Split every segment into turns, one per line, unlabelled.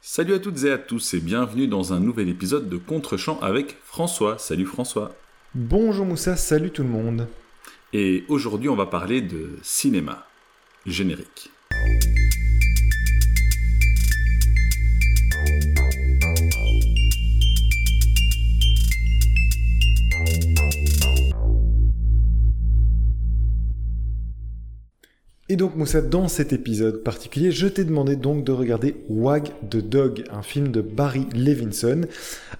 Salut à toutes et à tous et bienvenue dans un nouvel épisode de Contre-champ avec François. Salut François.
Bonjour Moussa, salut tout le monde.
Et aujourd'hui on va parler de cinéma. Générique.
Et donc Moussa, dans cet épisode particulier, je t'ai demandé donc de regarder Wag the Dog, un film de Barry Levinson,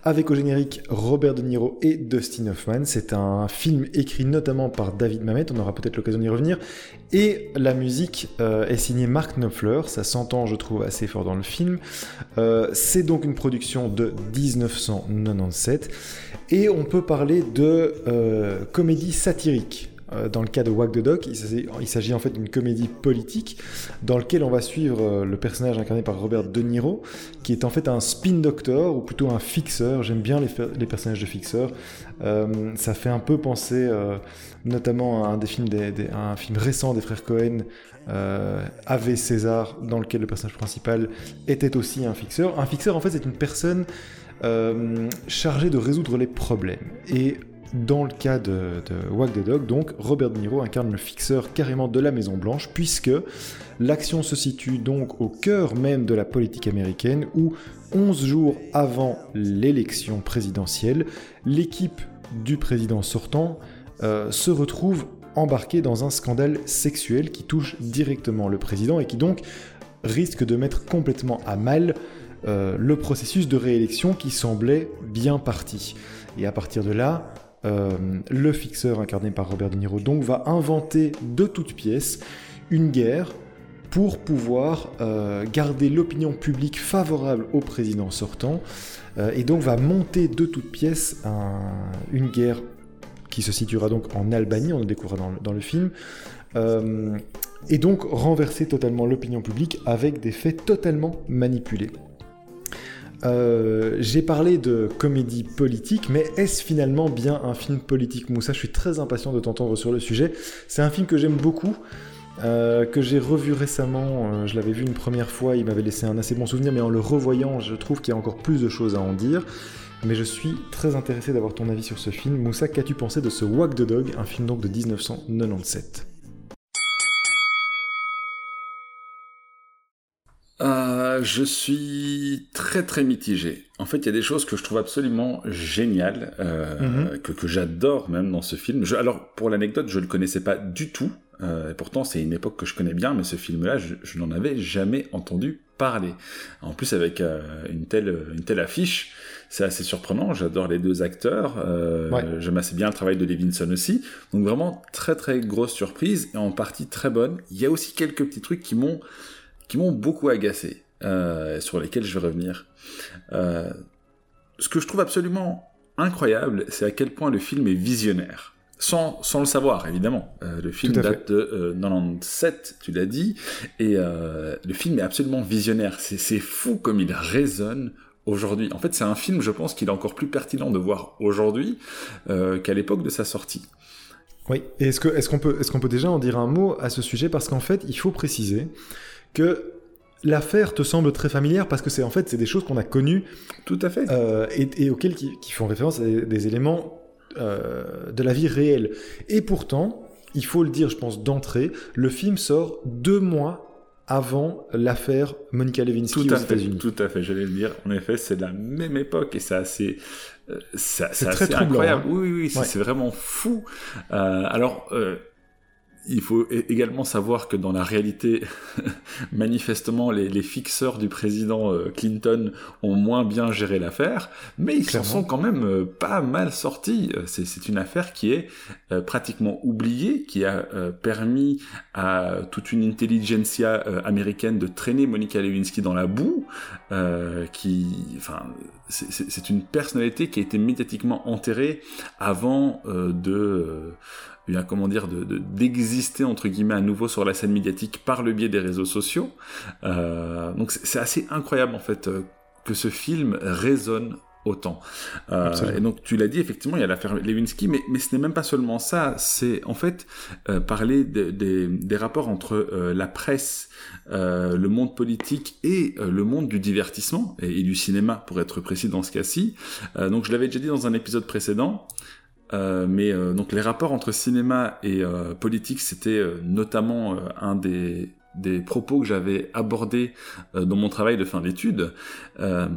avec au générique Robert De Niro et Dustin Hoffman. C'est un film écrit notamment par David Mamet, on aura peut-être l'occasion d'y revenir, et la musique euh, est signée Mark Knopfler, ça s'entend je trouve assez fort dans le film. Euh, c'est donc une production de 1997, et on peut parler de euh, comédie satirique. Euh, dans le cas de Wag the Dog, il s'agit en fait d'une comédie politique dans laquelle on va suivre euh, le personnage incarné par Robert De Niro, qui est en fait un spin doctor, ou plutôt un fixeur. J'aime bien les, personnages de fixeurs. Euh, ça fait un peu penser notamment à un, des films un film récent des frères Cohen, Ave César, dans lequel le personnage principal était aussi un fixeur. Un fixeur, en fait, c'est une personne chargée de résoudre les problèmes. Dans le cas de, de Wag the Dog, donc, Robert De Niro incarne le fixeur carrément de la Maison Blanche, puisque l'action se situe donc au cœur même de la politique américaine, où 11 jours avant l'élection présidentielle, l'équipe du président sortant euh, se retrouve embarquée dans un scandale sexuel qui touche directement le président et qui donc risque de mettre complètement à mal euh, le processus de réélection qui semblait bien parti. Et à partir de là, le fixeur incarné par Robert De Niro donc va inventer de toutes pièces une guerre pour pouvoir euh, garder l'opinion publique favorable au président sortant euh, et donc va monter de toutes pièces une guerre qui se situera donc en Albanie, on le découvrira dans le film, et donc renverser totalement l'opinion publique avec des faits totalement manipulés. Euh, j'ai parlé de comédie politique, mais est-ce finalement bien un film politique Moussa, je suis très impatient de t'entendre sur le sujet. C'est un film que j'aime beaucoup, euh, que j'ai revu récemment. Euh, je l'avais vu une première fois, il m'avait laissé un assez bon souvenir, mais en le revoyant, je trouve qu'il y a encore plus de choses à en dire. Mais je suis très intéressé d'avoir ton avis sur ce film. Moussa, qu'as-tu pensé de ce Walk the Dog, un film donc de 1997
je suis très très mitigé. En fait, il y a des choses que je trouve absolument géniales, euh, mhm. que, que j'adore même dans ce film. Je, alors, pour l'anecdote, je le connaissais pas du tout. Euh, et pourtant, c'est une époque que je connais bien, mais ce film-là, je, je n'en avais jamais entendu parler. En plus, avec euh, une telle une telle affiche, c'est assez surprenant. J'adore les deux acteurs. J'aime assez bien le travail de Levinson aussi. Donc vraiment très très grosse surprise et en partie très bonne. Il y a aussi quelques petits trucs qui m'ont qui m'ont beaucoup agacé. Euh, sur lesquels je vais revenir. Euh, ce que je trouve absolument incroyable, c'est à quel point le film est visionnaire. Sans, sans le savoir, évidemment. Euh, le film date de 97, tu l'as dit, et le film est absolument visionnaire. C'est fou comme il résonne aujourd'hui. En fait, c'est un film, je pense, qu'il est encore plus pertinent de voir aujourd'hui qu'à l'époque de sa sortie.
Oui, et est-ce qu'on est qu'on peut, est qu'on peut déjà en dire un mot à ce sujet? Parce qu'en fait, il faut préciser que l'affaire te semble très familière parce que c'est en fait c'est des choses qu'on a connues
tout à fait
euh, et, auxquelles qui, font référence à des, éléments euh, de la vie réelle et pourtant il faut le dire je pense d'entrée le film sort deux mois avant l'affaire Monica Lewinsky
tout
aux États-Unis.
Tout à fait, j'allais le dire. En effet, c'est la même époque et c'est assez, euh, c'est très incroyable. Hein. Oui, oui, oui c'est vraiment fou. alors, il faut également savoir que dans la réalité, manifestement, les, fixeurs du président euh, Clinton ont moins bien géré l'affaire, mais ils s'en sont quand même euh, pas mal sortis. Euh, c'est une affaire qui est pratiquement oubliée, qui a permis à toute une intelligentsia américaine de traîner Monica Lewinsky dans la boue, qui, enfin, c'est une personnalité qui a été médiatiquement enterrée avant de comment dire, d'exister de, entre guillemets à nouveau sur la scène médiatique par le biais des réseaux sociaux. Euh, donc c'est assez incroyable en fait euh, que ce film résonne autant. Euh, et donc tu l'as dit, effectivement, il y a l'affaire Lewinsky, mais, mais ce n'est même pas seulement ça, c'est en fait euh, parler des rapports entre euh, la presse, euh, le monde politique et le monde du divertissement, et, du cinéma pour être précis dans ce cas-ci. donc je l'avais déjà dit dans un épisode précédent, mais donc les rapports entre cinéma et politique, c'était notamment un des des propos que j'avais abordés euh, dans mon travail de fin d'études. Euh,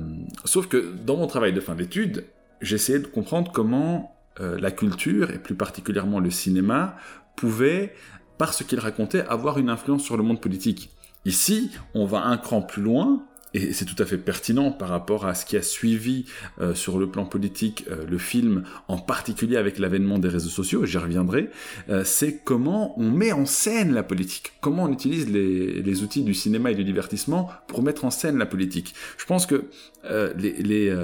sauf que dans mon travail de fin d'études, j'essayais de comprendre comment euh, la culture, et plus particulièrement le cinéma, pouvait, par ce qu'il racontait, avoir une influence sur le monde politique. Ici, on va un cran plus loin, et c'est tout à fait pertinent par rapport à ce qui a suivi euh, sur le plan politique euh, le film, en particulier avec l'avènement des réseaux sociaux, j'y reviendrai, euh, c'est comment on met en scène la politique, comment on utilise les, les, outils du cinéma et du divertissement pour mettre en scène la politique. Je pense que les, les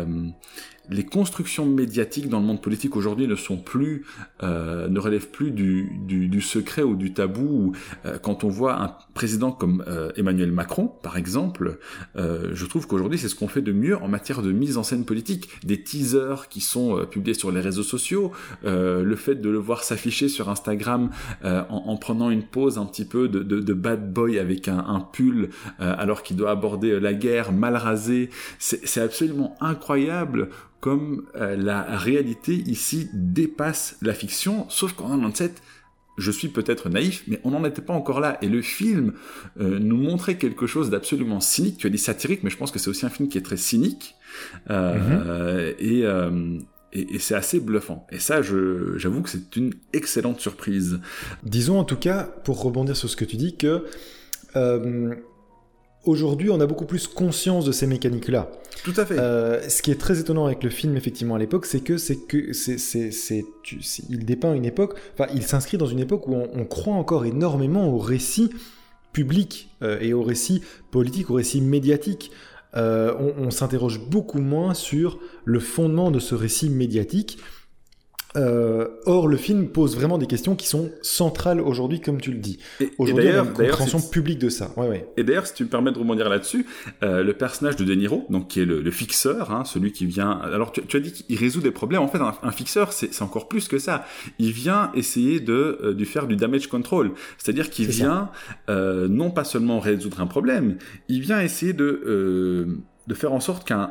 les constructions médiatiques dans le monde politique aujourd'hui ne sont plus, euh, ne relèvent plus du, du, du, secret ou du tabou. Euh, quand on voit un président comme euh, Emmanuel Macron, par exemple, euh, je trouve qu'aujourd'hui c'est ce qu'on fait de mieux en matière de mise en scène politique. Des teasers qui sont publiés sur les réseaux sociaux, le fait de le voir s'afficher sur Instagram en, en, prenant une pause un petit peu de, de, de bad boy avec un, un pull alors qu'il doit aborder la guerre mal rasé, c'est absolument incroyable comme euh, la réalité ici dépasse la fiction, sauf qu'en 97, je suis peut-être naïf, mais on n'en était pas encore là. Et le film euh, nous montrait quelque chose d'absolument cynique. Tu as dit satirique, mais je pense que c'est aussi un film qui est très cynique. Euh, mhm. Et, et, c'est assez bluffant. Et ça, j'avoue que c'est une excellente surprise.
Disons en tout cas, pour rebondir sur ce que tu dis, que aujourd'hui, on a beaucoup plus conscience de ces mécaniques-là.
Tout à fait.
Euh, ce qui est très étonnant avec le film, effectivement, à l'époque, c'est que c'est que c'est c'est il dépeint une époque. Enfin, il s'inscrit dans une époque où on, croit encore énormément au récit public euh, et au récit politique, au récit médiatique. Euh, on, on s'interroge beaucoup moins sur le fondement de ce récit médiatique euh, or, le film pose vraiment des questions qui sont centrales aujourd'hui, comme tu le dis. Aujourd'hui, on a une compréhension publique de ça. Ouais, ouais.
Et d'ailleurs, si tu me permets de rebondir là-dessus, euh, le personnage de De Niro, donc qui est le, fixeur, hein, celui qui vient. Alors, tu, as dit qu'il résout des problèmes. En fait, un, fixeur, c'est encore plus que ça. Il vient essayer de euh, faire du damage control, c'est-à-dire qu'il vient euh, non pas seulement résoudre un problème, il vient essayer de euh, de faire en sorte qu'une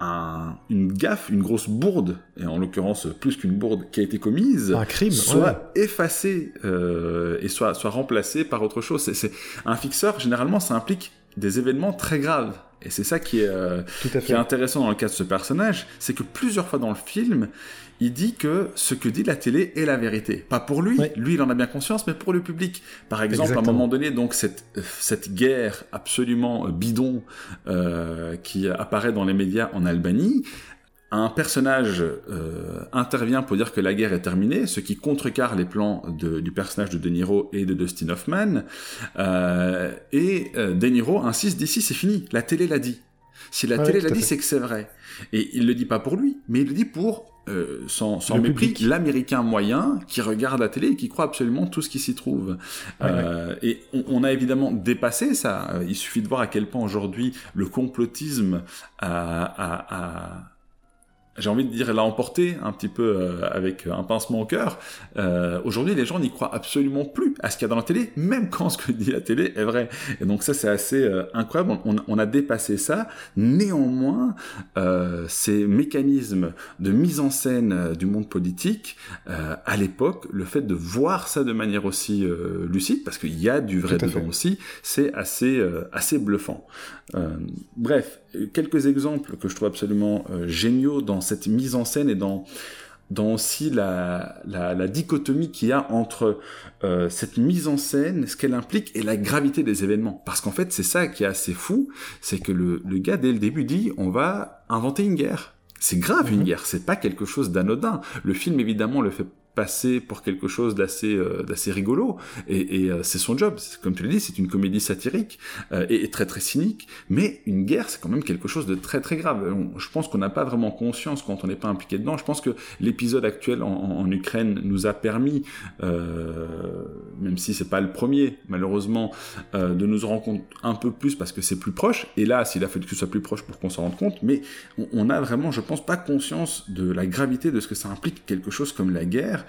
un, gaffe, une grosse bourde, et en l'occurrence plus qu'une bourde qui a été commise,
un crime,
soit effacée euh, et soit, soit remplacée par autre chose. C'est, un fixeur, généralement, ça implique des événements très graves. Et c'est ça qui est, euh, qui est intéressant dans le cas de ce personnage, c'est que plusieurs fois dans le film, il dit que ce que dit la télé est la vérité. Pas pour lui, lui il en a bien conscience, mais pour le public. Par exemple, à un moment donné, donc cette, cette guerre absolument bidon euh, qui apparaît dans les médias en Albanie, un personnage euh, intervient pour dire que la guerre est terminée, ce qui contrecarre les plans du personnage de De Niro et de Dustin Hoffman. Euh, et De Niro insiste d'ici c'est fini, la télé l'a dit. Si la télé l'a dit, c'est que c'est vrai. Et il le dit pas pour lui, mais il le dit pour euh, sans, sans mépris, l'américain moyen qui regarde la télé et qui croit absolument tout ce qui s'y trouve. euh, et on, on, a évidemment dépassé ça. Il suffit de voir à quel point aujourd'hui le complotisme a, a, a j'ai envie de dire l'a emporté un petit peu euh, avec un pincement au cœur. Euh, Aujourd'hui, les gens n'y croient absolument plus à ce qu'il y a dans la télé, même quand ce que dit la télé est vrai. Et donc ça, c'est assez euh, incroyable. On, on, a dépassé ça. Néanmoins, euh, ces mécanismes de mise en scène euh, du monde politique, à l'époque, le fait de voir ça de manière aussi lucide, parce qu'il y a du vrai dedans aussi, c'est assez assez bluffant. bref, quelques exemples que je trouve absolument géniaux dans cette mise en scène et dans, dans aussi la, la, dichotomie qu'il y a entre euh, cette mise en scène, ce qu'elle implique, et la gravité des événements. Parce qu'en fait, c'est ça qui est assez fou, c'est que le, le gars, dès le début, dit on va inventer une guerre. C'est grave une mhm. guerre, c'est pas quelque chose d'anodin. Le film évidemment le fait passer pour quelque chose d'assez euh, d'assez rigolo. Et, et euh, c'est son job. Comme tu l'as dit c'est une comédie satirique euh, et, très très cynique. Mais une guerre c'est quand même quelque chose de très très grave. Je pense qu'on n'a pas vraiment conscience quand on n'est pas impliqué dedans. Je pense que l'épisode actuel en, Ukraine nous a permis même si c'est pas le premier malheureusement de nous rendre compte un peu plus parce que c'est plus proche. Et là s'il a fallu que ce soit plus proche pour qu'on s'en rende compte. Mais on, on a vraiment je pense pas conscience de la gravité de ce que ça implique quelque chose comme la guerre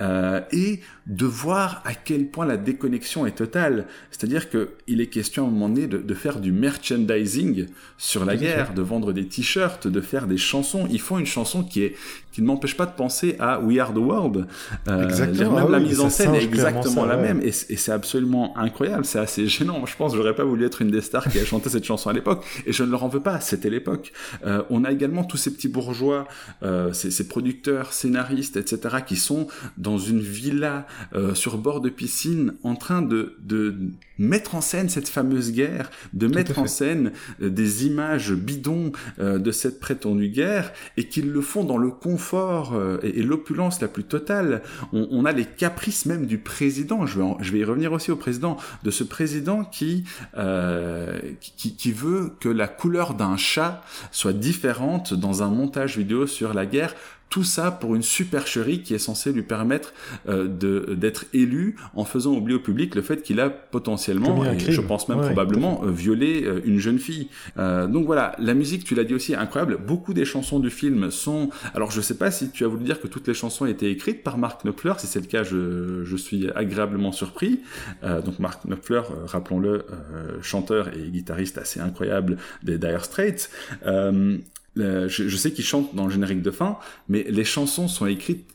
euh, et de voir à quel point la déconnexion est totale. C'est-à-dire qu'il est question à un moment donné de, faire du merchandising sur la guerre, de vendre des t-shirts, de faire des chansons. Ils font une chanson qui est qui ne m'empêche pas de penser à We Are the World.
Euh, exactement.
Même
ah
la mise en scène est exactement la même et, c'est absolument incroyable. C'est assez gênant. Je pense, j'aurais pas voulu être une des stars qui a chanté cette chanson à l'époque et je ne leur en veux pas. C'était l'époque. Euh, on a également tous ces petits bourgeois, euh, ces, ces, producteurs, scénaristes, etc., qui sont dans une villa euh, sur bord de piscine en train de, de mettre en scène cette fameuse guerre, de mettre en scène des images bidons de cette prétendue guerre, et qu'ils le font dans le confort euh, et, l'opulence la plus totale. On, a les caprices même du président, je vais, je vais y revenir aussi au président, de ce président qui, qui, qui veut que la couleur d'un chat soit différente dans un montage vidéo sur la guerre tout ça pour une supercherie qui est censée lui permettre euh, de d'être élu en faisant oublier au public le fait qu'il a potentiellement, et je pense même probablement, euh, violé euh, une jeune fille. Euh, donc voilà, la musique, tu l'as dit aussi, incroyable. Beaucoup des chansons du film sont... Alors je sais pas si tu as voulu dire que toutes les chansons étaient écrites par Mark Knopfler. Si c'est le cas, je, je suis agréablement surpris. donc Mark Knopfler, rappelons-le, chanteur et guitariste assez incroyable des Dire Straits. Je, sais qu'il chante dans le générique de fin, mais les chansons sont écrites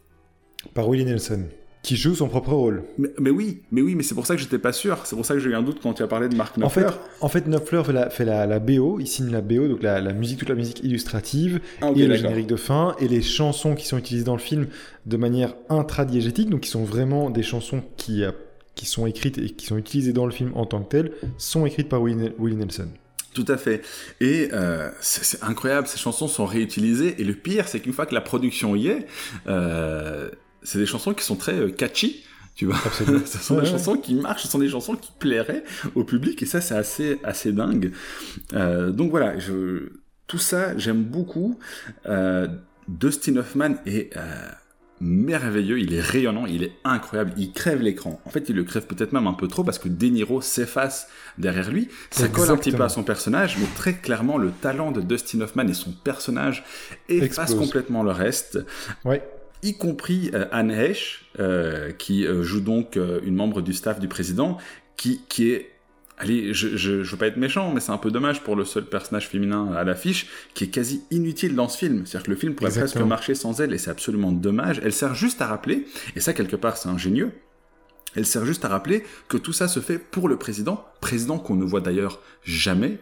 par Willie Nelson, qui joue son propre rôle.
Mais, oui, mais oui, mais c'est pour ça que j'étais pas sûr. C'est pour ça que j'ai eu un doute quand tu as parlé de Mark Knopfler.
En fait, en fait Knopfler fait la, fait la, BO, il signe la BO, donc la, musique, toute la musique illustrative, ah, et le générique de fin, et les chansons qui sont utilisées dans le film de manière intradiégétique, donc qui sont vraiment des chansons qui, euh, qui sont écrites et qui sont utilisées dans le film en tant que telles, sont écrites par Willie Nelson.
Tout à fait. Et euh, c'est incroyable, ces chansons sont réutilisées. Et le pire, c'est qu'une fois que la production y est, euh, c'est des chansons qui sont très euh, catchy. Tu vois, ce sont des chansons qui marchent, ce sont des chansons qui plairaient au public, et ça, c'est assez, assez dingue. Euh, donc voilà, je, tout ça, j'aime beaucoup. Euh, Dustin Hoffman est merveilleux, il est rayonnant, il est incroyable, il crève l'écran. En fait, il le crève peut-être même un peu trop parce que De Niro s'efface derrière lui. Ça colle un petit peu à son personnage, mais très clairement, le talent de Dustin Hoffman et son personnage efface complètement le reste.
Ouais.
Y compris euh, Anne Hesh, euh, qui euh, joue donc une membre du staff du président, qui, qui est allez, je, je, veux pas être méchant, mais c'est un peu dommage pour le seul personnage féminin à l'affiche, qui est quasi inutile dans ce film. C'est-à-dire que le film pourrait presque marcher sans elle, et c'est absolument dommage. Elle sert juste à rappeler, et ça quelque part c'est ingénieux, elle sert juste à rappeler que tout ça se fait pour le président, président qu'on ne voit d'ailleurs jamais.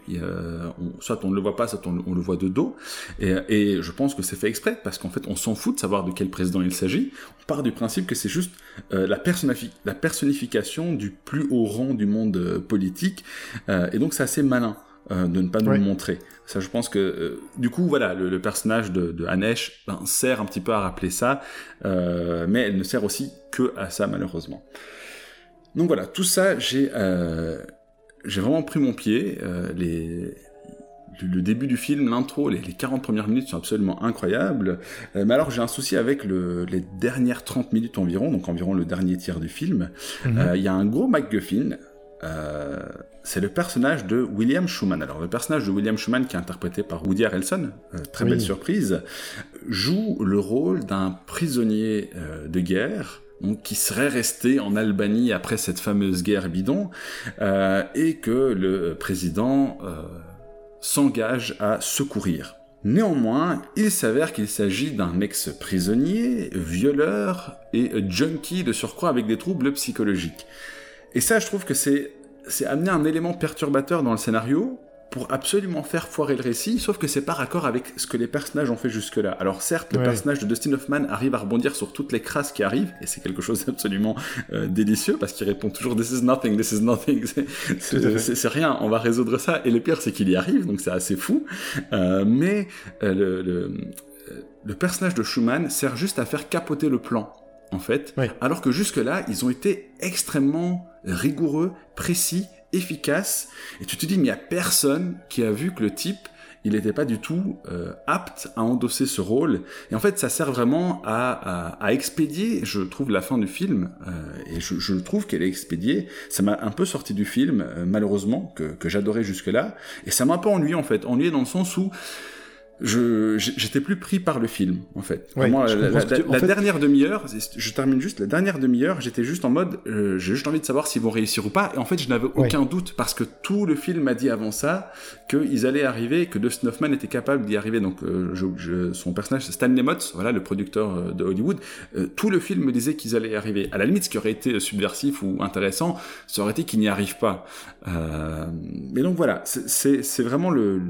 soit on ne le voit pas, soit on, le voit de dos. Et, je pense que c'est fait exprès parce qu'en fait, on s'en fout de savoir de quel président il s'agit. On part du principe que c'est juste euh, la, la, personnification du plus haut rang du monde euh, politique. Euh, et donc, c'est assez malin. de ne pas nous le montrer. Ça, je pense que du coup, voilà, le, personnage de, de Hanesh ben, sert un petit peu à rappeler ça, mais elle ne sert aussi que à ça malheureusement. Donc voilà, tout ça, j'ai euh, vraiment pris mon pied. Euh, les, le, début du film, l'intro, les, les, 40 premières minutes sont absolument incroyables. Euh, mais alors j'ai un souci avec le, les dernières 30 minutes environ, donc environ le dernier tiers du film. Mhm. Il y a un gros MacGuffin. C'est le personnage de William Schumann. Alors le personnage de William Schumann, qui est interprété par Woody Harrelson, très belle surprise, joue le rôle d'un prisonnier de guerre qui serait resté en Albanie après cette fameuse guerre bidon, euh, et que le président euh, s'engage à secourir. Néanmoins, il s'avère qu'il s'agit d'un ex-prisonnier, violeur et junkie de surcroît avec des troubles psychologiques. Et ça, je trouve que c'est c'est amener un élément perturbateur dans le scénario pour absolument faire foirer le récit, sauf que c'est pas raccord avec ce que les personnages ont fait jusque-là. Alors certes, le personnage de Dustin Hoffman arrive à rebondir sur toutes les crasses qui arrivent, et c'est quelque chose d'absolument euh, délicieux, parce qu'il répond toujours « this is nothing, this is nothing », c'est rien, on va résoudre ça, et le pire c'est qu'il y arrive, donc c'est assez fou, euh, mais euh, le, le, le personnage de Schumann sert juste à faire capoter le plan en fait. Alors que jusque-là, ils ont été extrêmement rigoureux, précis, efficaces. Et tu te dis, mais il n'y a personne qui a vu que le type il n'était pas du tout euh, apte à endosser ce rôle. Et en fait, ça sert vraiment à, à, expédier, je trouve, la fin du film. Euh, et je, je, trouve qu'elle est expédiée. Ça m'a un peu sorti du film, euh, malheureusement, que, que j'adorais jusque-là. Et ça m'a un peu ennuyé, en fait. Ennuyé dans le sens où je j'étais plus pris par le film en fait. la, dernière demi-heure, je termine juste la dernière demi-heure, j'étais juste en mode euh, j'ai juste envie de savoir s'ils vont réussir ou pas et en fait je n'avais aucun doute parce que tout le film m'a dit avant ça qu'ils allaient arriver, que Dustin Hoffman était capable d'y arriver. Donc euh, je, son personnage Stanley Motz, voilà le producteur euh, de Hollywood. tout le film me disait qu'ils allaient y arriver. À la limite, ce qui aurait été subversif ou intéressant, ça aurait été qu'ils n'y arrivent pas. mais donc voilà, c'est vraiment le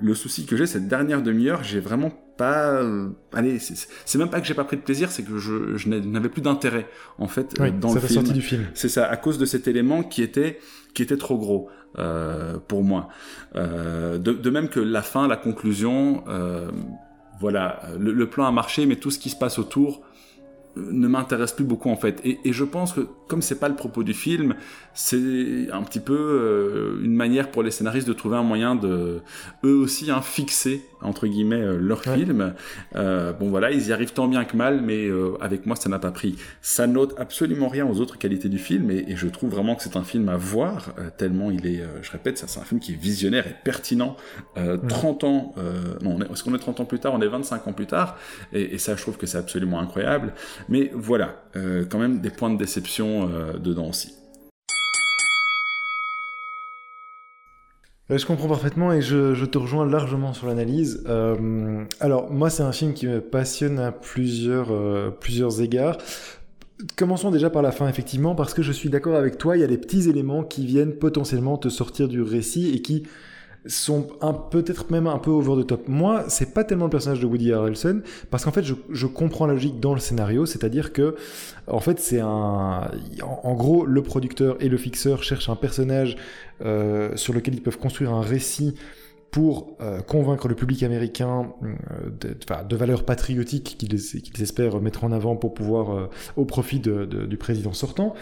le souci que j'ai cette dernière demi-heure, j'ai vraiment pas. Euh, allez, c'est même pas que j'ai pas pris de plaisir, c'est que je, je n'avais plus d'intérêt en fait
euh, dans le film. du film.
C'est ça, à cause de cet élément qui était qui était trop gros euh, pour moi. Euh, de, de, même que la fin, la conclusion. Euh, voilà, le, le, plan a marché, mais tout ce qui se passe autour ne m'intéresse plus beaucoup en fait. Et, et, je pense que comme c'est pas le propos du film, c'est un petit peu euh, une manière pour les scénaristes de trouver un moyen de eux aussi hein, fixer entre guillemets euh, leur film. Euh, bon voilà, ils y arrivent tant bien que mal, mais avec moi ça n'a pas pris. Ça note absolument rien aux autres qualités du film et, et je trouve vraiment que c'est un film à voir tellement il est, je répète, ça c'est un film qui est visionnaire et pertinent. 30 ans, non, est-ce qu'on est 30 ans plus tard? On est 25 ans plus tard et, et ça je trouve que c'est absolument incroyable. Mais voilà, quand même des points de déception dedans aussi.
Euh, je comprends parfaitement et je, te rejoins largement sur l'analyse. Euh, alors moi c'est un film qui me passionne à plusieurs, euh, plusieurs égards. Commençons déjà par la fin effectivement parce que je suis d'accord avec toi, il y a des petits éléments qui viennent potentiellement te sortir du récit et qui sont peut-être même un peu over the top. Moi, c'est pas tellement le personnage de Woody Harrelson parce qu'en fait, je, je, comprends la logique dans le scénario, c'est-à-dire que en fait, c'est un, en, gros, le producteur et le fixeur cherchent un personnage euh, sur lequel ils peuvent construire un récit pour euh, convaincre le public américain euh, de, valeurs patriotiques qu'ils espèrent mettre en avant pour pouvoir au profit de, du président sortant.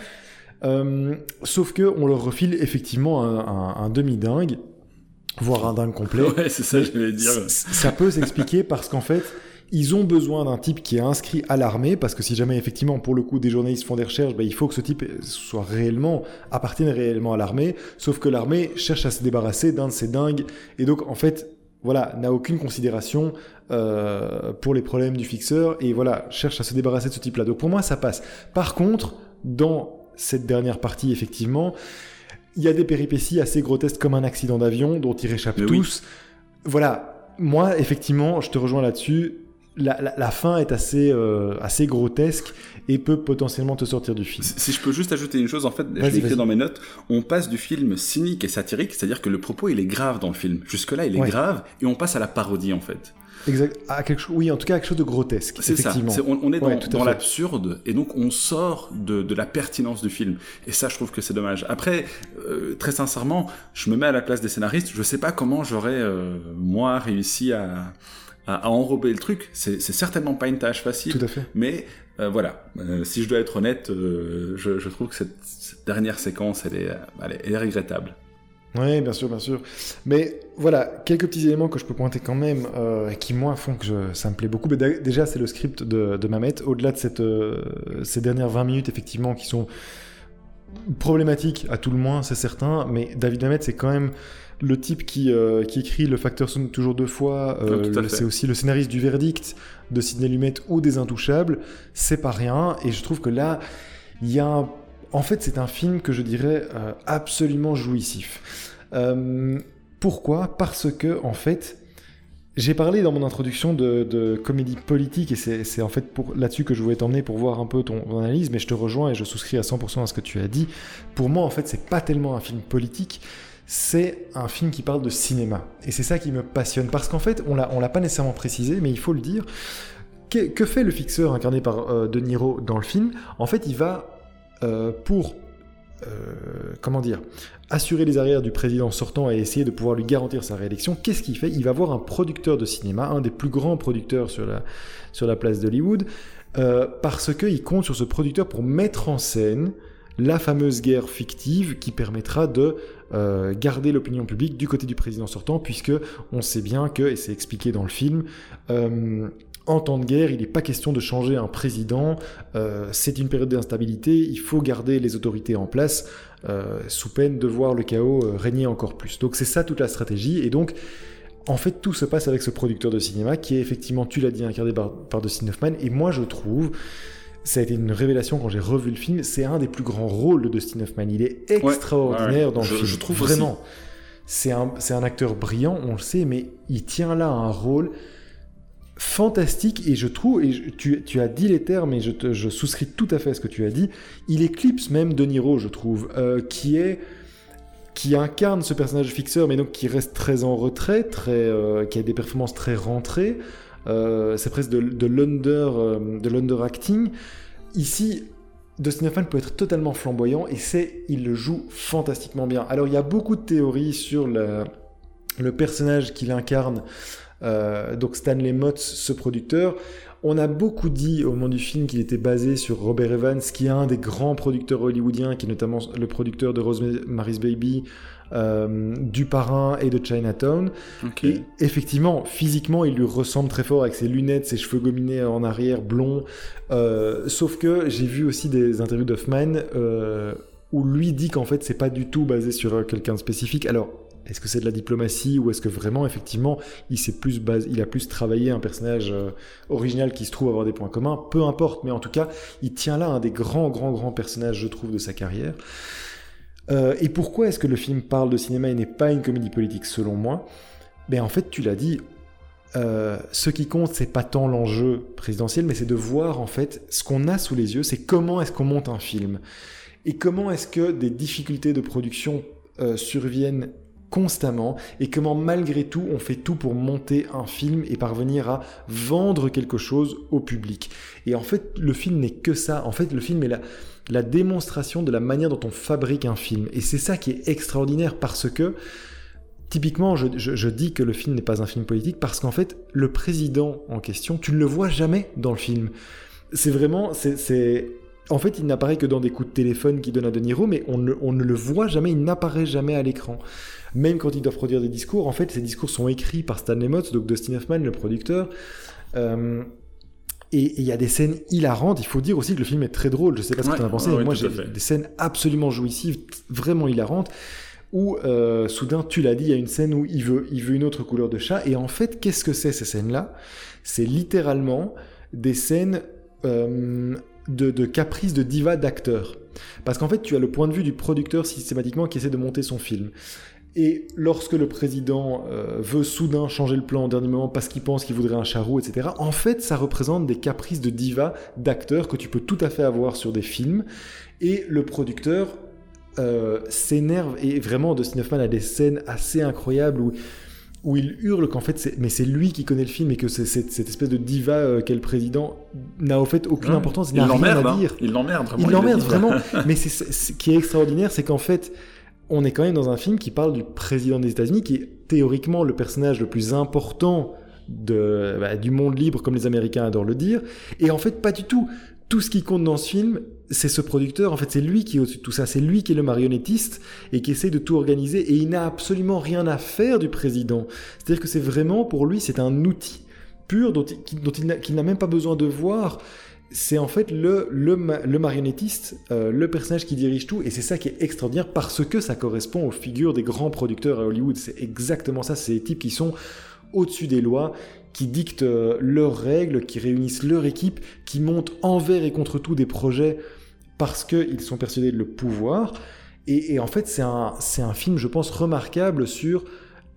Sauf que on leur refile effectivement un, un demi-dingue voire un dingue complet.
Ouais, c'est ça, je vais dire.
Ça peut s'expliquer parce qu'en fait, ils ont besoin d'un type qui est inscrit à l'armée, parce que si jamais effectivement, pour le coup, des journalistes font des recherches, bah, il faut que ce type soit réellement, appartienne réellement à l'armée, sauf que l'armée cherche à se débarrasser d'un de ces dingues, et donc en fait, voilà, n'a aucune considération euh, pour les problèmes du fixeur, et voilà, cherche à se débarrasser de ce type-là. Donc pour moi, ça passe. Par contre, dans cette dernière partie, effectivement, il y a des péripéties assez grotesques comme un accident d'avion dont ils réchappent tous. Voilà, moi, effectivement, je te rejoins là-dessus. La, fin est assez, euh, assez grotesque et peut potentiellement te sortir du film.
Si je peux juste ajouter une chose, en fait, je l'ai écrit dans mes notes, on passe du film cynique et satirique, c'est-à-dire que le propos il est grave dans le film. Jusque-là, il est grave et on passe à la parodie en fait.
Exact. À quelque chose, oui, en tout cas, quelque chose de grotesque.
C'est ça. on, est dans, l'absurde et donc on sort de, de, la pertinence du film. Et ça, je trouve que c'est dommage. Après, euh, très sincèrement, je me mets à la place des scénaristes. Je sais pas comment j'aurais euh, moi réussi à, à, enrober le truc. C'est certainement pas une tâche facile.
Tout à fait.
Mais euh, voilà, si je dois être honnête, je, je, trouve que cette, cette, dernière séquence, elle est, elle est regrettable.
Oui, bien sûr, bien sûr. Mais voilà, quelques petits éléments que je peux pointer quand même, euh, qui moi font que ça me plaît beaucoup. Mais déjà, c'est le script de, de Mamet. Au-delà de cette, euh, ces dernières 20 minutes, effectivement, qui sont problématiques à tout le moins, c'est certain. Mais David Mamet, c'est quand même le type qui, euh, qui écrit Le facteur sonne toujours deux fois. c'est aussi le scénariste du Verdict de Sidney Lumet ou des Intouchables. C'est pas rien. Et je trouve que là, il y a un en fait, c'est un film que je dirais euh, absolument jouissif. Euh, pourquoi? Parce que, en fait, j'ai parlé dans mon introduction de, comédie politique et c'est en fait là-dessus que je voulais t'emmener pour voir un peu ton, analyse, mais je te rejoins et je souscris à 100% à ce que tu as dit. Pour moi, en fait, c'est pas tellement un film politique, c'est un film qui parle de cinéma. Et c'est ça qui me passionne parce qu'en fait, on l'a pas nécessairement précisé, mais il faut le dire. Que, fait le fixeur incarné par euh, De Niro dans le film? En fait, il va euh, pour euh, comment dire, assurer les arrières du président sortant et essayer de pouvoir lui garantir sa réélection, qu'est-ce qu'il fait? Il va voir un producteur de cinéma, un des plus grands producteurs sur la, place d'Hollywood, euh, parce qu'il compte sur ce producteur pour mettre en scène la fameuse guerre fictive qui permettra de euh, garder l'opinion publique du côté du président sortant, puisque on sait bien que, et c'est expliqué dans le film, en temps de guerre, il n'est pas question de changer un président, euh, c'est une période d'instabilité, il faut garder les autorités en place, sous peine de voir le chaos régner encore plus. Donc c'est ça toute la stratégie, et donc en fait tout se passe avec ce producteur de cinéma qui est effectivement, tu l'as dit, incarné par, par Dustin Hoffman, et moi je trouve ça a été une révélation quand j'ai revu le film. C'est un des plus grands rôles de Dustin Hoffman. Il est extraordinaire dans le film. Je trouve vraiment. C'est un, un, acteur brillant, on le sait, mais il tient là un rôle fantastique et je trouve, et tu, as dit les termes et je, souscris tout à fait à ce que tu as dit, il éclipse même De Niro, je trouve, euh, qui est qui incarne ce personnage fixeur, mais donc qui reste très en retrait, euh, qui a des performances très rentrées, euh, c'est presque de, de l'under euh, de l'under acting. Ici, Dustin Hoffman peut être totalement flamboyant et c'est il le joue fantastiquement bien. Alors il y a beaucoup de théories sur le personnage qu'il incarne. Euh, donc Stanley Motz, ce producteur. On a beaucoup dit au moment du film qu'il était basé sur Robert Evans, qui est un des grands producteurs hollywoodiens, qui est notamment le producteur de Rosemary's Baby, euh, du Parrain et de Chinatown. Et effectivement, physiquement, il lui ressemble très fort avec ses lunettes, ses cheveux gominés en arrière, blonds. Euh, sauf que j'ai vu aussi des interviews d'Hoffman euh, où lui dit qu'en fait, c'est pas du tout basé sur quelqu'un de spécifique. Alors, est-ce que c'est de la diplomatie ou est-ce que vraiment, effectivement, il, plus il a plus travaillé un personnage original qui se trouve avoir des points communs? Peu importe, mais en tout cas, il tient là un des grands, grands, grands personnages, je trouve, de sa carrière. Euh, et pourquoi est-ce que le film parle de cinéma et n'est pas une comédie politique selon moi? Ben en fait, tu l'as dit, euh, ce qui compte, c'est pas tant l'enjeu présidentiel, mais c'est de voir en fait ce qu'on a sous les yeux, c'est comment est-ce qu'on monte un film? Et comment est-ce que des difficultés de production euh, surviennent constamment et comment malgré tout on fait tout pour monter un film et parvenir à vendre quelque chose au public. Et en fait le film n'est que ça, en fait le film est là la démonstration de la manière dont on fabrique un film. Et c'est ça qui est extraordinaire parce que, typiquement, je, dis que le film n'est pas un film politique parce qu'en fait, le président en question, tu ne le vois jamais dans le film. C'est vraiment, c'est, en fait, il n'apparaît que dans des coups de téléphone qui donnent à De Niro, mais on ne, on ne le voit jamais, il n'apparaît jamais à l'écran. Même quand il doit produire des discours, en fait, ces discours sont écrits par Stanley Motz, donc Dustin Hoffman, le producteur. Euh, et il y a des scènes hilarantes. Il faut dire aussi que le film est très drôle. Je sais pas ce que tu en as pensé. moi, j'ai des scènes absolument jouissives, vraiment hilarantes. Où euh, soudain, tu l'as dit, il y a une scène où il veut, il veut une autre couleur de chat. Et en fait, qu'est-ce que c'est ces scènes-là? C'est littéralement des scènes euh, de, de caprices de diva d'acteurs. Parce qu'en fait, tu as le point de vue du producteur systématiquement qui essaie de monter son film. Et lorsque le président euh, veut soudain changer le plan au dernier moment parce qu'il pense qu'il voudrait un charou, etc., en fait, ça représente des caprices de diva, d'acteurs que tu peux tout à fait avoir sur des films. Et le producteur euh, s'énerve, et vraiment, Dustin Hoffman a des scènes assez incroyables où, où il hurle qu'en fait, mais c'est lui qui connaît le film et que cette, cette espèce de diva euh, qu'est le président n'a au fait aucune importance, il n'a rien à hein. dire.
Il l'emmerde
vraiment. Il l'emmerde vraiment. mais ce qui est extraordinaire, c'est qu'en fait, on est quand même dans un film qui parle du président des États-Unis, qui est théoriquement le personnage le plus important de, bah, du monde libre, comme les Américains adorent le dire. Et en fait, pas du tout. Tout ce qui compte dans ce film, c'est ce producteur. En fait, c'est lui qui est au-dessus de tout ça. C'est lui qui est le marionnettiste et qui essaie de tout organiser. Et il n'a absolument rien à faire du président. C'est-à-dire que c'est vraiment, pour lui, c'est un outil pur dont il n'a même pas besoin de voir c'est en fait le, le, marionnettiste, euh, le personnage qui dirige tout, et c'est ça qui est extraordinaire parce que ça correspond aux figures des grands producteurs à Hollywood. C'est exactement ça, c'est des types qui sont au-dessus des lois, qui dictent euh, leurs règles, qui réunissent leur équipe, qui montent envers et contre tout des projets parce qu'ils sont persuadés de le pouvoir. Et, en fait, c'est un, un film, je pense, remarquable sur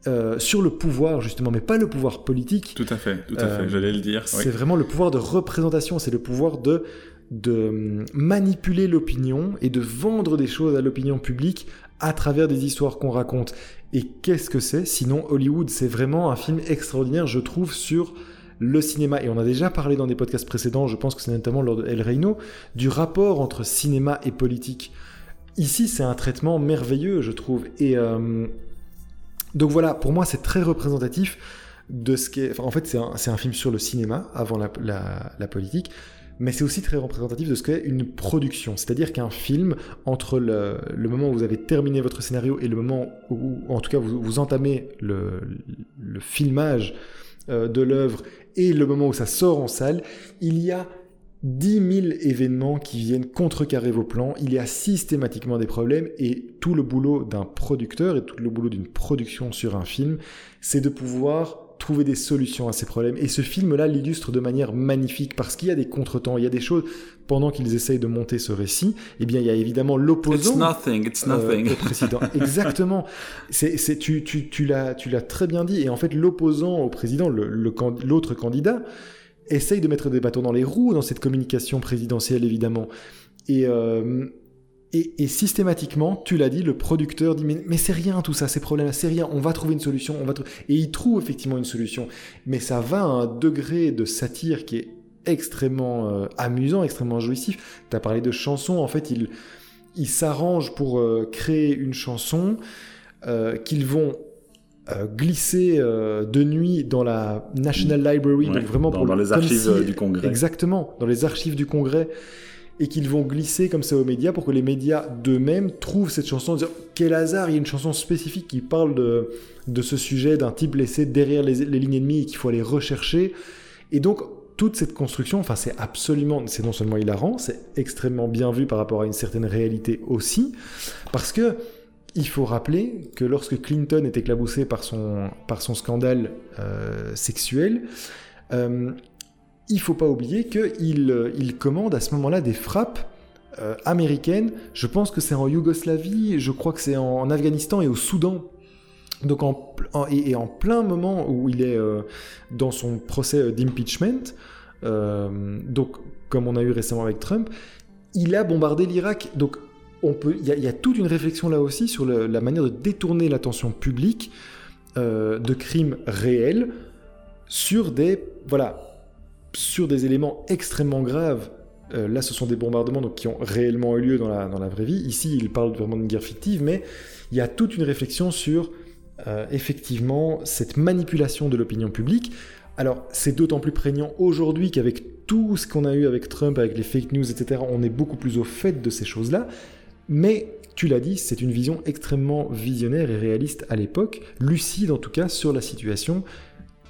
euh, sur le pouvoir justement, mais pas le pouvoir politique.
Tout à fait, tout à fait, euh, j'allais le dire.
C'est vraiment le pouvoir de représentation, c'est le pouvoir de, de hum, manipuler l'opinion et de vendre des choses à l'opinion publique à travers des histoires qu'on raconte. Et qu'est-ce que c'est? Sinon, Hollywood, c'est vraiment un film extraordinaire, je trouve, sur le cinéma. Et on a déjà parlé dans des podcasts précédents, je pense que c'est notamment lors de El Reino, du rapport entre cinéma et politique. Ici, c'est un traitement merveilleux, je trouve. Et, euh, donc voilà, pour moi, c'est très représentatif de ce qu'est. en fait, c'est un, film sur le cinéma avant la, politique. mais c'est aussi très représentatif de ce qu'est une production. C'est-à-dire qu'un film, entre le, moment où vous avez terminé votre scénario et le moment où, en tout cas, vous, entamez le, filmage euh, de l'œuvre et le moment où ça sort en salle, il y a 10 000 événements qui viennent contrecarrer vos plans, il y a systématiquement des problèmes et tout le boulot d'un producteur et tout le boulot d'une production sur un film, c'est de pouvoir trouver des solutions à ces problèmes. Et ce film-là l'illustre de manière magnifique parce qu'il y a des contretemps, il y a des choses pendant qu'ils essayent de monter ce récit. Eh bien, il y a évidemment l'opposant.
It's nothing, it's euh, nothing.
au président. Exactement. C'est, c'est, tu, tu, tu l'as, tu l'as très bien dit. Et en fait, l'opposant au président, le, l'autre candidat, essaye de mettre des bâtons dans les roues dans cette communication présidentielle, évidemment. Et, euh, et, systématiquement, tu l'as dit, le producteur dit mais, c'est rien tout ça, ces problèmes, c'est rien, on va trouver une solution, on va et il trouve effectivement une solution. Mais ça va à un degré de satire qui est extrêmement euh, amusant, extrêmement jouissif. Tu as parlé de chansons, en fait, il, il s'arrange pour euh, créer une chanson euh, qu'ils vont glisser de nuit dans la National Library, donc vraiment
dans, les archives du Congrès.
Exactement, dans les archives du Congrès et qu'ils vont glisser comme ça aux médias pour que les médias d'eux-mêmes trouvent cette chanson, dire quel hasard, il y a une chanson spécifique qui parle de, ce sujet d'un type laissé derrière les, lignes ennemies et qu'il faut aller rechercher. Et donc, toute cette construction, enfin, c'est absolument, c'est non seulement hilarant, c'est extrêmement bien vu par rapport à une certaine réalité aussi, parce que il faut rappeler que lorsque Clinton est éclaboussé par son, par son scandale euh, sexuel, euh, il faut pas oublier qu'il euh, il commande à ce moment-là des frappes euh, américaines. Je pense que c'est en Yougoslavie, je crois que c'est en, Afghanistan et au Soudan. Donc en, et, en plein moment où il est euh, dans son procès d'impeachment, donc comme on a eu récemment avec Trump, il a bombardé l'Irak. Donc on peut, il y, a toute une réflexion là aussi sur la manière de détourner l'attention publique de crimes réels sur des voilà sur des éléments extrêmement graves. Euh, là, ce sont des bombardements donc, qui ont réellement eu lieu dans la, dans la vraie vie. Ici, il parle vraiment d'une guerre fictive, mais il y a toute une réflexion sur euh, effectivement cette manipulation de l'opinion publique. Alors, c'est d'autant plus prégnant aujourd'hui qu'avec tout ce qu'on a eu avec Trump, avec les fake news, etc., on est beaucoup plus au fait de ces choses-là. Mais tu l'as dit, c'est une vision extrêmement visionnaire et réaliste à l'époque, lucide en tout cas sur la situation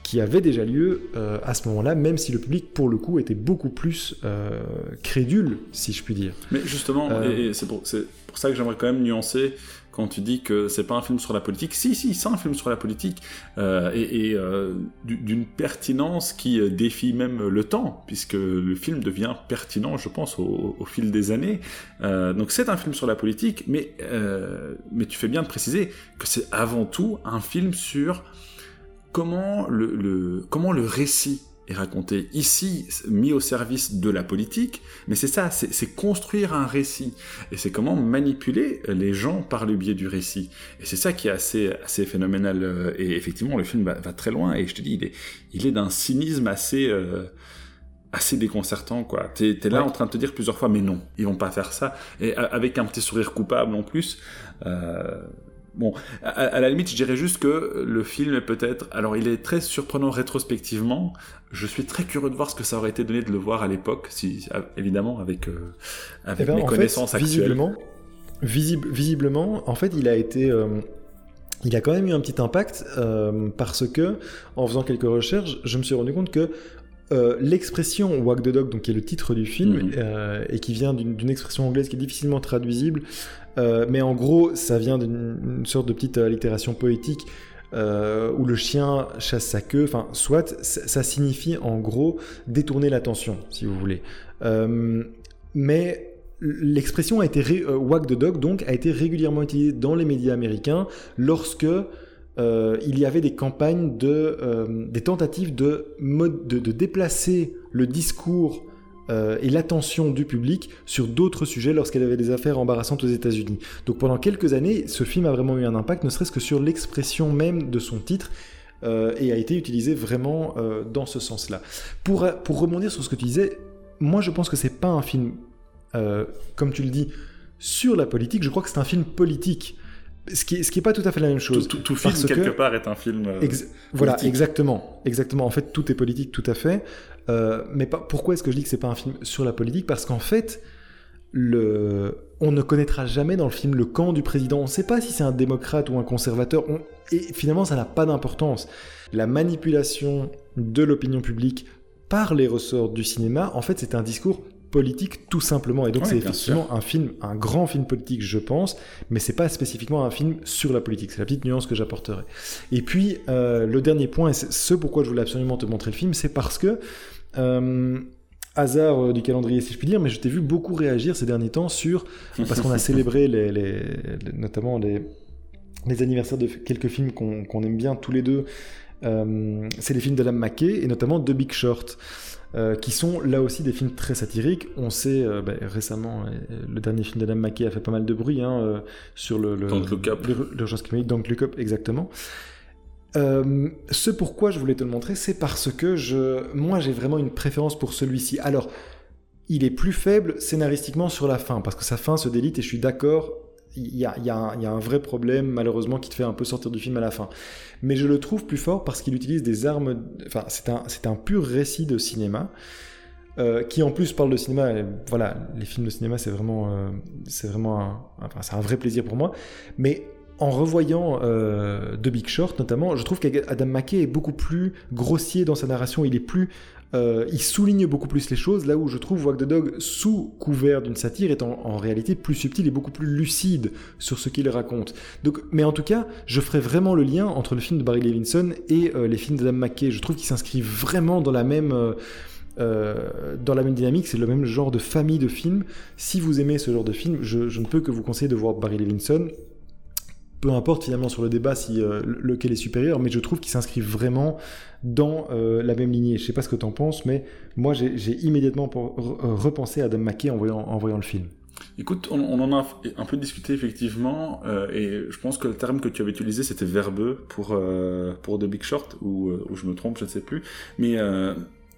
qui avait déjà lieu euh, à ce moment-là, même si le public, pour le coup, était beaucoup plus euh, crédule, si je puis dire.
Mais justement, euh, et c'est pour, pour, ça que j'aimerais quand même nuancer quand tu dis que c'est pas un film sur la politique. Si, si, c'est un film sur la politique et, d'une pertinence qui défie même le temps, puisque le film devient pertinent, je pense, au, au fil des années. donc c'est un film sur la politique, mais, mais tu fais bien de préciser que c'est avant tout un film sur comment le, comment le récit est raconté. Ici, mis au service de la politique, mais c'est ça, c'est construire un récit. Et c'est comment manipuler les gens par le biais du récit. Et c'est ça qui est assez, assez phénoménal. Euh, et effectivement, le film va, très loin. Et je te dis, il est, il est d'un cynisme assez... Euh, assez déconcertant quoi. T'es es là en train de te dire plusieurs fois mais non, ils vont pas faire ça et avec un petit sourire coupable en plus. Euh, Bon, à, la limite, je dirais juste que le film est peut-être. Alors, il est très surprenant rétrospectivement. Je suis très curieux de voir ce que ça aurait été donné de le voir à l'époque, si, évidemment, avec, euh, avec eh ben, mes connaissances actuelles.
Visiblement, visiblement, en fait, il a été. Euh, il a quand même eu un petit impact euh, parce que, en faisant quelques recherches, je me suis rendu compte que l'expression Wag the Dog, donc qui est le titre du film, mhm. et qui vient d'une expression anglaise qui est difficilement traduisible, euh, mais en gros, ça vient d'une sorte de petite allitération poétique euh, où le chien chasse sa queue. Enfin, soit ça signifie en gros détourner l'attention, si vous voulez. Euh, mais l'expression a été wag the dog donc a été régulièrement utilisée dans les médias américains lorsque il y avait des campagnes de des tentatives de, de, de déplacer le discours euh, et l'attention du public sur d'autres sujets lorsqu'elle avait des affaires embarrassantes aux États-Unis. Donc pendant quelques années, ce film a vraiment eu un impact, ne serait-ce que sur l'expression même de son titre. Euh, et a été utilisé vraiment euh, dans ce sens-là. Pour, pour rebondir sur ce que tu disais, moi je pense que c'est pas un film, comme tu le dis, sur la politique, je crois que c'est un film politique. Ce qui, ce qui est pas tout à fait la même chose.
Tout, film quelque part est un film. Euh,
voilà, exactement, exactement. En fait, tout est politique, tout à fait. Euh, mais pourquoi est-ce que je dis que c'est pas un film sur la politique? Parce qu'en fait, le, on ne connaîtra jamais dans le film le camp du président. On ne sait pas si c'est un démocrate ou un conservateur. Et finalement, ça n'a pas d'importance. La manipulation de l'opinion publique par les ressorts du cinéma, en fait, c'est un discours politique tout simplement. Et donc c'est effectivement un film, un grand film politique, je pense, mais c'est pas spécifiquement un film sur la politique. C'est la petite nuance que j'apporterai. Et puis euh, le dernier point, et ce pourquoi je voulais absolument te montrer le film, c'est parce que euh, hasard euh, du calendrier si je puis dire, mais je t'ai vu beaucoup réagir ces derniers temps sur parce qu'on a célébré les, notamment les les anniversaires de quelques films qu'on aime bien tous les deux. c'est les films d'Adam McKay et notamment The Big Short. Euh, qui sont là aussi des films très satiriques. On sait euh, bah, récemment, euh, le dernier film d'Adam McKay a fait pas mal de bruit hein, sur le, l'urgence climatique, donc Look Up, exactement. ce pourquoi je voulais te le montrer, c'est parce que je, moi j'ai vraiment une préférence pour celui-ci. Alors, il est plus faible scénaristiquement sur la fin, parce que sa fin se délite et je suis d'accord, il y, a, un vrai problème, malheureusement, qui te fait un peu sortir du film à la fin. Mais je le trouve plus fort parce qu'il utilise des armes. Enfin, c'est un, pur récit de cinéma. Euh, qui en plus parle de cinéma. voilà, les films de cinéma, c'est vraiment, euh, c'est vraiment, un, c'est un vrai plaisir pour moi. Mais en revoyant euh, The Big Short notamment, je trouve qu'Adam McKay est beaucoup plus grossier dans sa narration. Il est plus euh, il souligne beaucoup plus les choses, là où je trouve Wag the Dog, sous couvert d'une satire, est en, réalité plus subtil et beaucoup plus lucide sur ce qu'il raconte. Donc, mais en tout cas, je ferai vraiment le lien entre le film de Barry Levinson et euh, les films d'Adam McKay. Je trouve qu'ils s'inscrivent vraiment dans la même... Euh, même dynamique, c'est le même genre de famille de films. Si vous aimez ce genre de film, je, je ne peux que vous conseiller de voir Barry Levinson peu importe finalement sur le débat si euh, lequel est supérieur, mais je trouve qu'il s'inscrit vraiment dans euh, la même lignée. Je sais pas ce que tu en penses, mais moi j'ai immédiatement repensé à Adam McKay en voyant, en voyant le film.
Écoute, on, en a un peu discuté effectivement, euh, et je pense que le terme que tu avais utilisé c'était verbeux pour, pour The Big Short, ou, je me trompe, je ne sais plus. Mais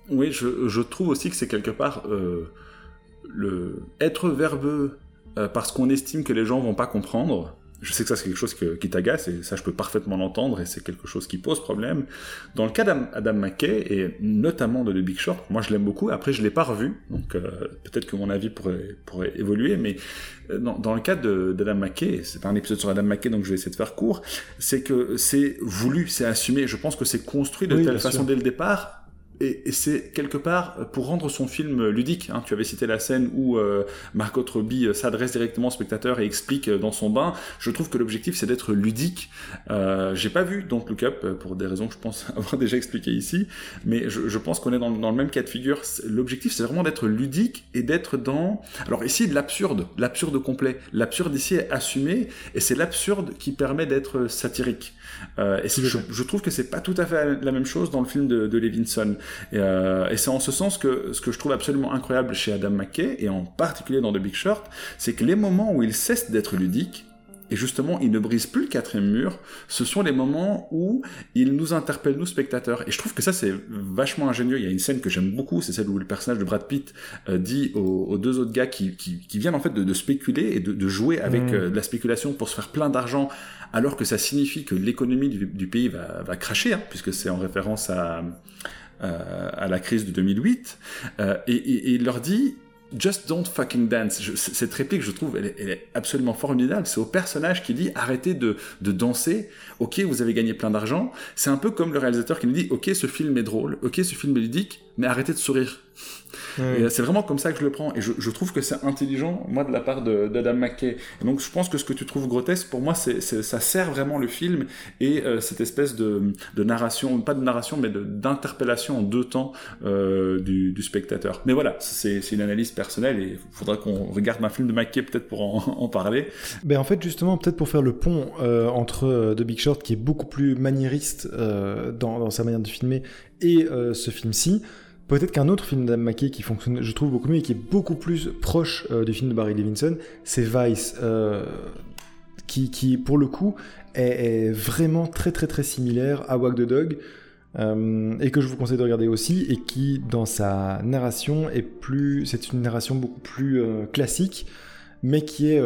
oui, je, je, trouve aussi que c'est quelque part le être verbeux parce qu'on estime que les gens vont pas comprendre je sais que ça c'est quelque chose qui t'agace et ça je peux parfaitement l'entendre et c'est quelque chose qui pose problème. Dans le cas d'Adam McKay et notamment de The Big Short, moi je l'aime beaucoup. Après je l'ai pas revu, donc euh, peut-être que mon avis pourrait, pourrait évoluer, mais euh, dans, dans le cas d'Adam McKay, c'est pas un épisode sur Adam McKay donc je vais essayer de faire court, c'est que c'est voulu, c'est assumé. Je pense que c'est construit de telle façon dès le départ et, c'est quelque part euh, pour rendre son film ludique. Hein. Tu avais cité la scène où euh, Margot Robbie euh, s'adresse directement au spectateur et explique dans son bain. Je trouve que l'objectif c'est d'être ludique. Euh, J'ai pas vu Don't Look Up pour des raisons que je pense avoir déjà expliquées ici, mais je, je pense qu'on est dans, dans, le même cas de figure. L'objectif c'est vraiment d'être ludique et d'être dans. Alors ici de l'absurde, l'absurde complet. L'absurde ici est assumé et c'est l'absurde qui permet d'être satirique. Euh, et je, je, trouve que c'est pas tout à fait la même chose dans le film de, de Levinson. Et, euh, et c'est en ce sens que ce que je trouve absolument incroyable chez Adam McKay, et en particulier dans The Big Short, c'est que les moments où il cesse d'être ludique, et justement, il ne brise plus le quatrième mur. Ce sont les moments où il nous interpelle, nous spectateurs. Et je trouve que ça, c'est vachement ingénieux. Il y a une scène que j'aime beaucoup, c'est celle où le personnage de Brad Pitt euh, dit aux, deux autres gars qui, qui, qui viennent en fait de, de spéculer et de, de jouer avec mmh. euh, de la spéculation pour se faire plein d'argent, alors que ça signifie que l'économie du, du, pays va, va cracher, hein, puisque c'est en référence à à la crise de 2008, euh, et, et, il leur dit Just don't fucking dance. cette réplique, je trouve, elle est, absolument formidable. C'est au personnage qui dit arrêtez de, de danser. Ok, vous avez gagné plein d'argent. C'est un peu comme le réalisateur qui nous dit ok, ce film est drôle. Ok, ce film est ludique, mais arrêtez de sourire. Euh, c'est vraiment comme ça que je le prends. Et je, trouve que c'est intelligent, moi, de la part d'Adam McKay. Et donc, je pense que ce que tu trouves grotesque, pour moi, c'est ça sert vraiment le film et euh, cette espèce de, de, narration, pas de narration, mais d'interpellation en deux temps euh, du, du, spectateur. Mais voilà, c'est une analyse personnelle et il faudra qu'on regarde un film de McKay peut-être pour en, en, parler.
Ben en fait, justement, peut-être pour faire le pont entre The Big Short, qui est beaucoup plus maniériste dans, dans, sa manière de filmer, et ce film-ci. Peut-être qu'un autre film d'Adam McKay qui fonctionne, je trouve, beaucoup mieux et qui est beaucoup plus proche euh, du film de Barry Levinson, c'est Vice, euh, qui, pour le coup, est, vraiment très très très similaire à Wag the Dog. Euh, et que je vous conseille de regarder aussi, et qui, dans sa narration, est plus, c'est une narration beaucoup plus euh, classique, mais qui est,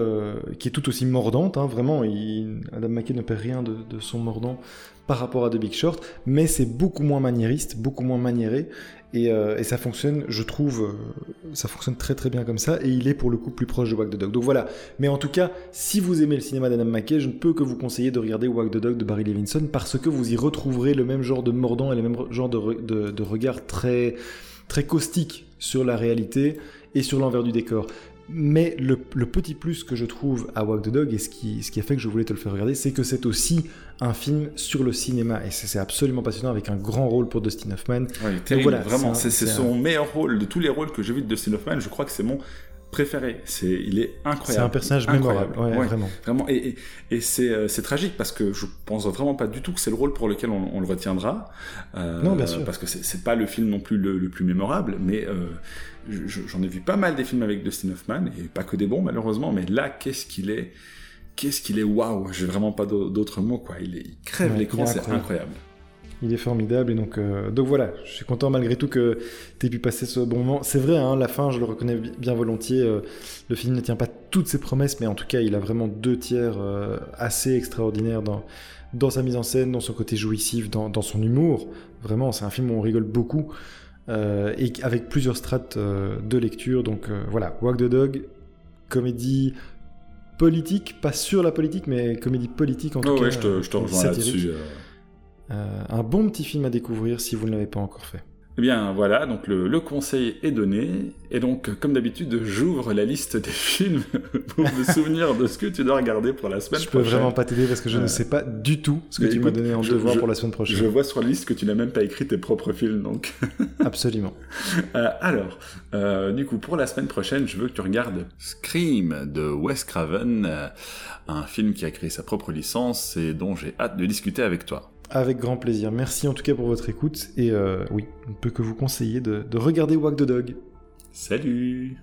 qui est tout aussi mordante. Hein, vraiment, Adam McKay ne perd rien de, son mordant par rapport à The Big Short, mais c'est beaucoup moins maniériste, beaucoup moins maniéré, et, euh, ça fonctionne, je trouve, euh, ça fonctionne très très bien comme ça, et il est pour le coup plus proche de Wag the Dog. Donc voilà, mais en tout cas, si vous aimez le cinéma d'Adam McKay, je ne peux que vous conseiller de regarder Wag the Dog de Barry Levinson, parce que vous y retrouverez le même genre de mordant et le même genre de, de, de regard très, très caustique sur la réalité et sur l'envers du décor. Mais le, le, petit plus que je trouve à Walk the Dog, et ce qui, ce qui a fait que je voulais te le faire regarder, c'est que c'est aussi un film sur le cinéma. Et c'est absolument passionnant, avec un grand rôle pour Dustin Hoffman.
Oui, terrible, voilà, vraiment. C'est son un... meilleur rôle. De tous les rôles que j'ai vus de Dustin Hoffman, je crois que c'est mon préféré. C'est, il est incroyable.
C'est un personnage
incroyable.
mémorable, ouais, vraiment.
Vraiment, et, et, et c'est, euh, c'est tragique parce que je pense vraiment pas du tout que c'est le rôle pour lequel on, on le retiendra.
Euh, non, bien sûr.
Parce que c'est, pas le film non plus le, le plus mémorable, mais euh, j'en ai vu pas mal des films avec Dustin Hoffman et pas que des bons malheureusement, mais là, qu'est-ce qu'il est, qu'est-ce qu'il est waouh. J'ai vraiment pas d'autres mots quoi. Il, est, il crève ouais, l'écran, c'est incroyable.
Il est formidable et donc euh, donc voilà, je suis content malgré tout que tu aies pu passer ce bon moment. C'est vrai, hein, la fin, je le reconnais bien volontiers. Euh, le film ne tient pas toutes ses promesses, mais en tout cas, il a vraiment deux tiers euh, assez extraordinaires dans dans sa mise en scène, dans son côté jouissif, dans, dans son humour. Vraiment, c'est un film où on rigole beaucoup et avec plusieurs strates de lecture. Donc voilà, Walk the Dog, comédie politique, pas sur la politique, mais comédie politique en tout cas.
Ouais, je te, je te rejoins là-dessus.
Euh, un bon petit film à découvrir si vous ne l'avez pas encore fait.
Eh bien voilà, donc le, le, conseil est donné, et donc comme d'habitude, j'ouvre la liste des films pour me souvenir de ce que tu dois regarder pour la semaine
je
prochaine.
Je peux vraiment pas t'aider parce que je euh... ne sais pas du tout ce que tu m'as donné en je, devoir
je,
pour la semaine prochaine.
Je vois sur la liste que tu n'as même pas écrit tes propres films, donc.
Absolument.
Euh, alors, euh, du coup, pour la semaine prochaine, je veux que tu regardes Scream de Wes Craven, un film qui a créé sa propre licence et dont j'ai hâte de discuter avec toi.
Avec grand plaisir. Merci en tout cas pour votre écoute. Et euh, oui, on ne peut que vous conseiller de, de regarder Walk the Dog.
Salut